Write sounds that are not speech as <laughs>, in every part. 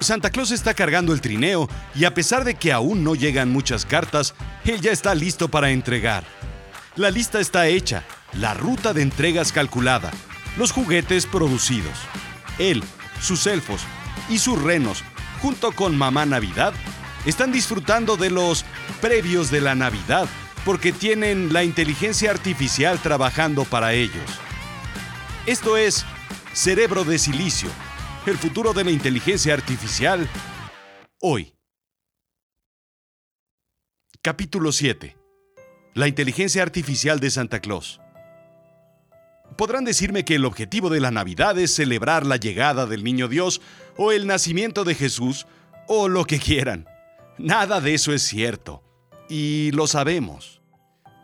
Santa Claus está cargando el trineo y a pesar de que aún no llegan muchas cartas, él ya está listo para entregar. La lista está hecha, la ruta de entregas calculada, los juguetes producidos. Él, sus elfos y sus renos, junto con Mamá Navidad, están disfrutando de los previos de la Navidad porque tienen la inteligencia artificial trabajando para ellos. Esto es Cerebro de Silicio, el futuro de la inteligencia artificial, hoy. Capítulo 7. La inteligencia artificial de Santa Claus. Podrán decirme que el objetivo de la Navidad es celebrar la llegada del Niño Dios o el nacimiento de Jesús o lo que quieran. Nada de eso es cierto. Y lo sabemos.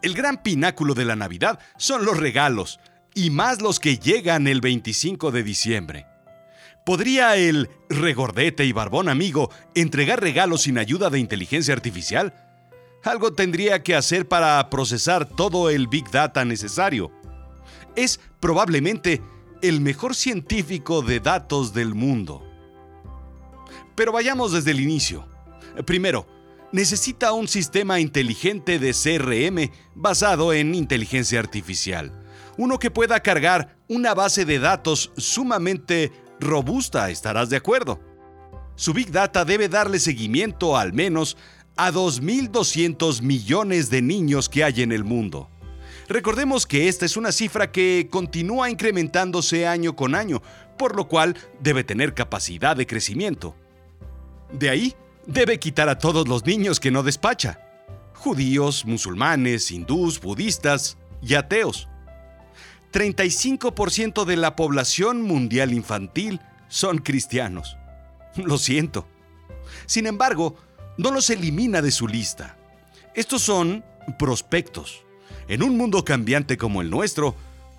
El gran pináculo de la Navidad son los regalos, y más los que llegan el 25 de diciembre. ¿Podría el regordete y barbón amigo entregar regalos sin ayuda de inteligencia artificial? Algo tendría que hacer para procesar todo el Big Data necesario. Es probablemente el mejor científico de datos del mundo. Pero vayamos desde el inicio. Primero, necesita un sistema inteligente de CRM basado en inteligencia artificial. Uno que pueda cargar una base de datos sumamente robusta, estarás de acuerdo. Su Big Data debe darle seguimiento al menos a 2.200 millones de niños que hay en el mundo. Recordemos que esta es una cifra que continúa incrementándose año con año, por lo cual debe tener capacidad de crecimiento. De ahí, debe quitar a todos los niños que no despacha. Judíos, musulmanes, hindús, budistas y ateos. 35% de la población mundial infantil son cristianos. Lo siento. Sin embargo, no los elimina de su lista. Estos son prospectos. En un mundo cambiante como el nuestro,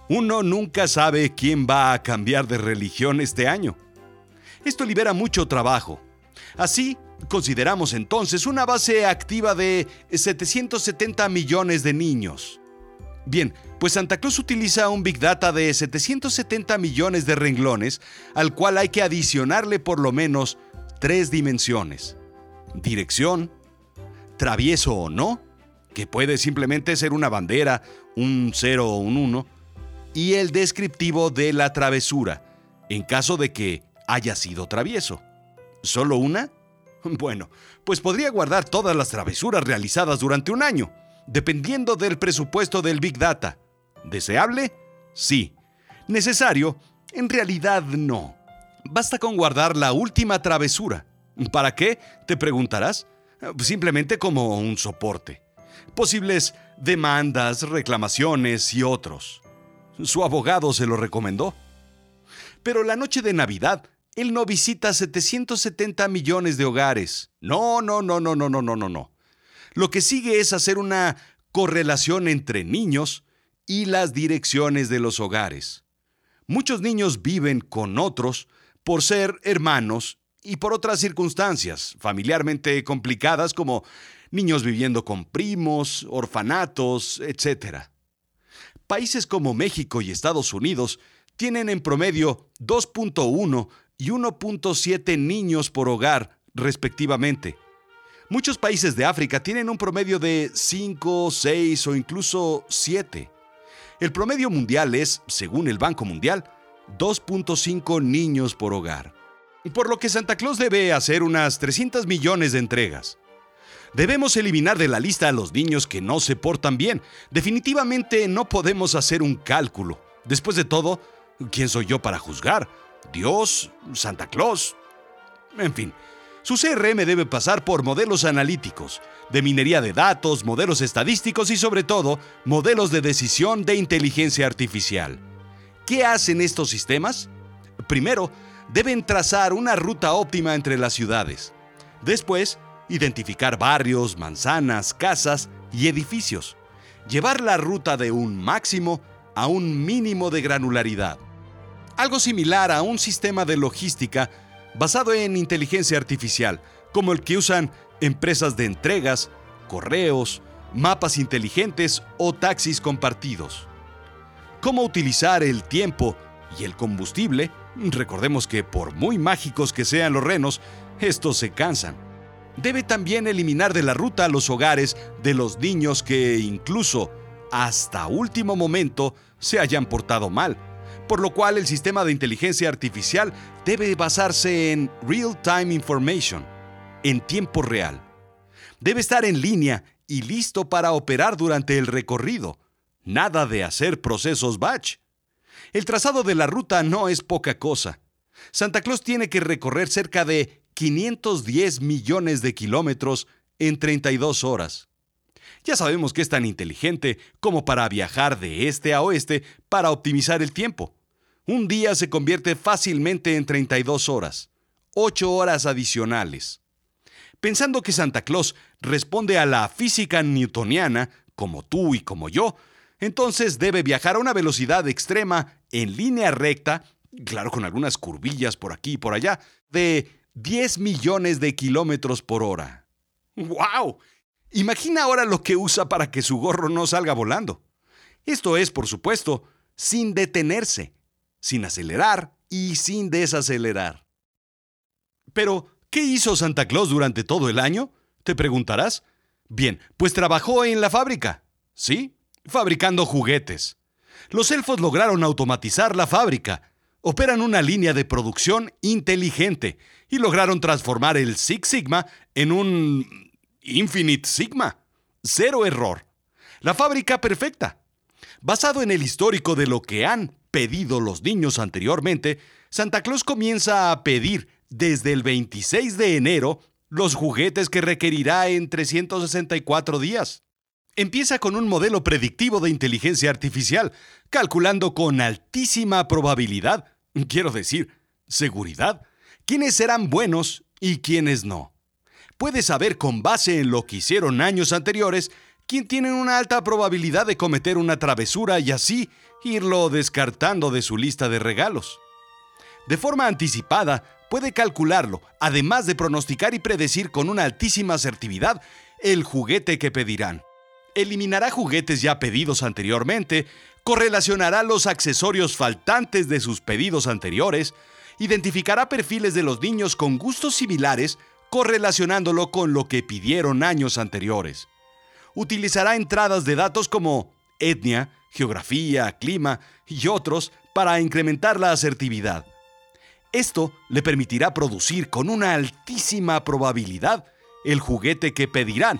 uno nunca sabe quién va a cambiar de religión este año. Esto libera mucho trabajo. Así, consideramos entonces una base activa de 770 millones de niños. Bien, pues Santa Claus utiliza un Big Data de 770 millones de renglones, al cual hay que adicionarle por lo menos tres dimensiones. Dirección, travieso o no, que puede simplemente ser una bandera, un 0 o un 1, y el descriptivo de la travesura, en caso de que haya sido travieso. ¿Solo una? <laughs> Bueno, pues podría guardar todas las travesuras realizadas durante un año dependiendo del presupuesto del Big Data. ¿Deseable? Sí. ¿Necesario? En realidad no. Basta con guardar la última travesura. ¿Para qué? Te preguntarás. Simplemente como un soporte. Posibles demandas, reclamaciones y otros. Su abogado se lo recomendó. Pero la noche de Navidad, él no visita 770 millones de hogares. No, no, no, no, no, no, no, no, no. Lo que sigue es hacer una correlación entre niños y las direcciones de los hogares. Muchos niños viven con otros por ser hermanos y por otras circunstancias familiarmente complicadas como niños viviendo con primos, orfanatos, etc. Países como México y Estados Unidos tienen en promedio 2.1 y 1.7 niños por hogar, respectivamente. Muchos países de África tienen un promedio de 5, 6 o incluso 7. El promedio mundial es, según el Banco Mundial, 2.5 niños por hogar. Por lo que Santa Claus debe hacer unas 300 millones de entregas. Debemos eliminar de la lista a los niños que no se portan bien. Definitivamente no podemos hacer un cálculo. Después de todo, ¿quién soy yo para juzgar? ¿Dios? ¿Santa Claus? En fin, su CRM debe pasar por modelos analíticos, de minería de datos, modelos estadísticos y sobre todo modelos de decisión de inteligencia artificial. ¿Qué hacen estos sistemas? Primero, deben trazar una ruta óptima entre las ciudades. Después, identificar barrios, manzanas, casas y edificios. Llevar la ruta de un máximo a un mínimo de granularidad. Algo similar a un sistema de logística basado en inteligencia artificial, como el que usan empresas de entregas, correos, mapas inteligentes o taxis compartidos. Cómo utilizar el tiempo y el combustible, recordemos que por muy mágicos que sean los renos, estos se cansan. Debe también eliminar de la ruta los hogares de los niños que incluso hasta último momento se hayan portado mal, por lo cual el sistema de inteligencia artificial debe basarse en real-time information, en tiempo real. Debe estar en línea y listo para operar durante el recorrido. Nada de hacer procesos batch. El trazado de la ruta no es poca cosa. Santa Claus tiene que recorrer cerca de 510 millones de kilómetros en 32 horas. Ya sabemos que es tan inteligente como para viajar de este a oeste para optimizar el tiempo. Un día se convierte fácilmente en 32 horas, 8 horas adicionales. Pensando que Santa Claus responde a la física newtoniana, como tú y como yo, entonces debe viajar a una velocidad extrema en línea recta, claro con algunas curvillas por aquí y por allá, de 10 millones de kilómetros por hora. ¡Wow! Imagina ahora lo que usa para que su gorro no salga volando. Esto es, por supuesto, sin detenerse, sin acelerar y sin desacelerar. Pero, ¿qué hizo Santa Claus durante todo el año? Te preguntarás. Bien, pues trabajó en la fábrica. ¿Sí? Fabricando juguetes. Los elfos lograron automatizar la fábrica. Operan una línea de producción inteligente y lograron transformar el Six Sigma en un Infinite Sigma. Cero error. La fábrica perfecta. Basado en el histórico de lo que han pedido los niños anteriormente, Santa Claus comienza a pedir desde el 26 de enero los juguetes que requerirá en 364 días. Empieza con un modelo predictivo de inteligencia artificial, calculando con altísima probabilidad, quiero decir, seguridad, quiénes serán buenos y quiénes no. Puede saber con base en lo que hicieron años anteriores quién tiene una alta probabilidad de cometer una travesura y así irlo descartando de su lista de regalos. De forma anticipada, puede calcularlo, además de pronosticar y predecir con una altísima asertividad el juguete que pedirán. Eliminará juguetes ya pedidos anteriormente, correlacionará los accesorios faltantes de sus pedidos anteriores, identificará perfiles de los niños con gustos similares, correlacionándolo con lo que pidieron años anteriores. Utilizará entradas de datos como etnia, geografía, clima y otros para incrementar la asertividad. Esto le permitirá producir con una altísima probabilidad el juguete que pedirán,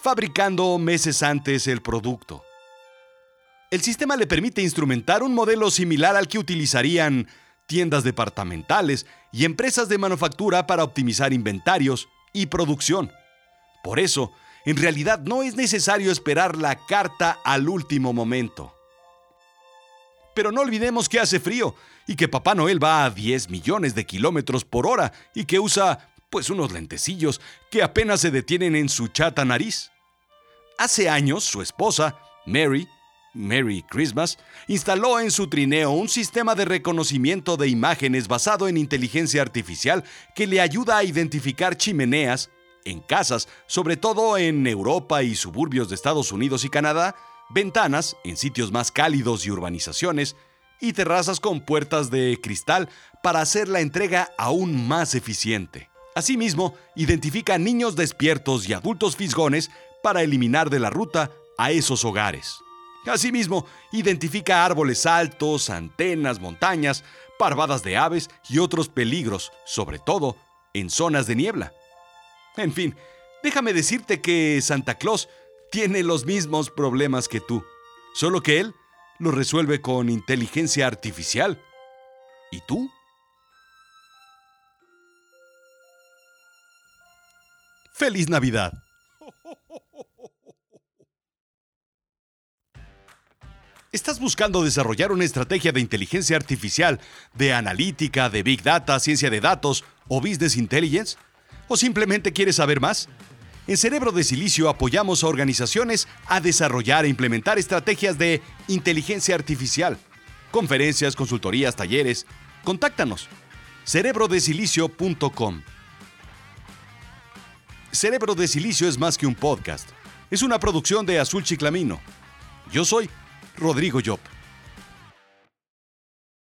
fabricando meses antes el producto. El sistema le permite instrumentar un modelo similar al que utilizarían tiendas departamentales y empresas de manufactura para optimizar inventarios y producción. Por eso, en realidad no es necesario esperar la carta al último momento. Pero no olvidemos que hace frío y que Papá Noel va a 10 millones de kilómetros por hora y que usa pues unos lentecillos que apenas se detienen en su chata nariz. Hace años su esposa, Mary, Merry Christmas, instaló en su trineo un sistema de reconocimiento de imágenes basado en inteligencia artificial que le ayuda a identificar chimeneas en casas, sobre todo en Europa y suburbios de Estados Unidos y Canadá, ventanas en sitios más cálidos y urbanizaciones, y terrazas con puertas de cristal para hacer la entrega aún más eficiente. Asimismo, identifica niños despiertos y adultos fisgones para eliminar de la ruta a esos hogares. Asimismo, identifica árboles altos, antenas, montañas, parvadas de aves y otros peligros, sobre todo en zonas de niebla. En fin, déjame decirte que Santa Claus tiene los mismos problemas que tú, solo que él los resuelve con inteligencia artificial. ¿Y tú? ¡Feliz Navidad! ¿Estás buscando desarrollar una estrategia de inteligencia artificial, de analítica, de big data, ciencia de datos o business intelligence? ¿O simplemente quieres saber más? En Cerebro de Silicio apoyamos a organizaciones a desarrollar e implementar estrategias de inteligencia artificial. Conferencias, consultorías, talleres. Contáctanos. cerebrodesilicio.com. Cerebro de Silicio es más que un podcast. Es una producción de Azul Chiclamino. Yo soy Rodrigo Yop.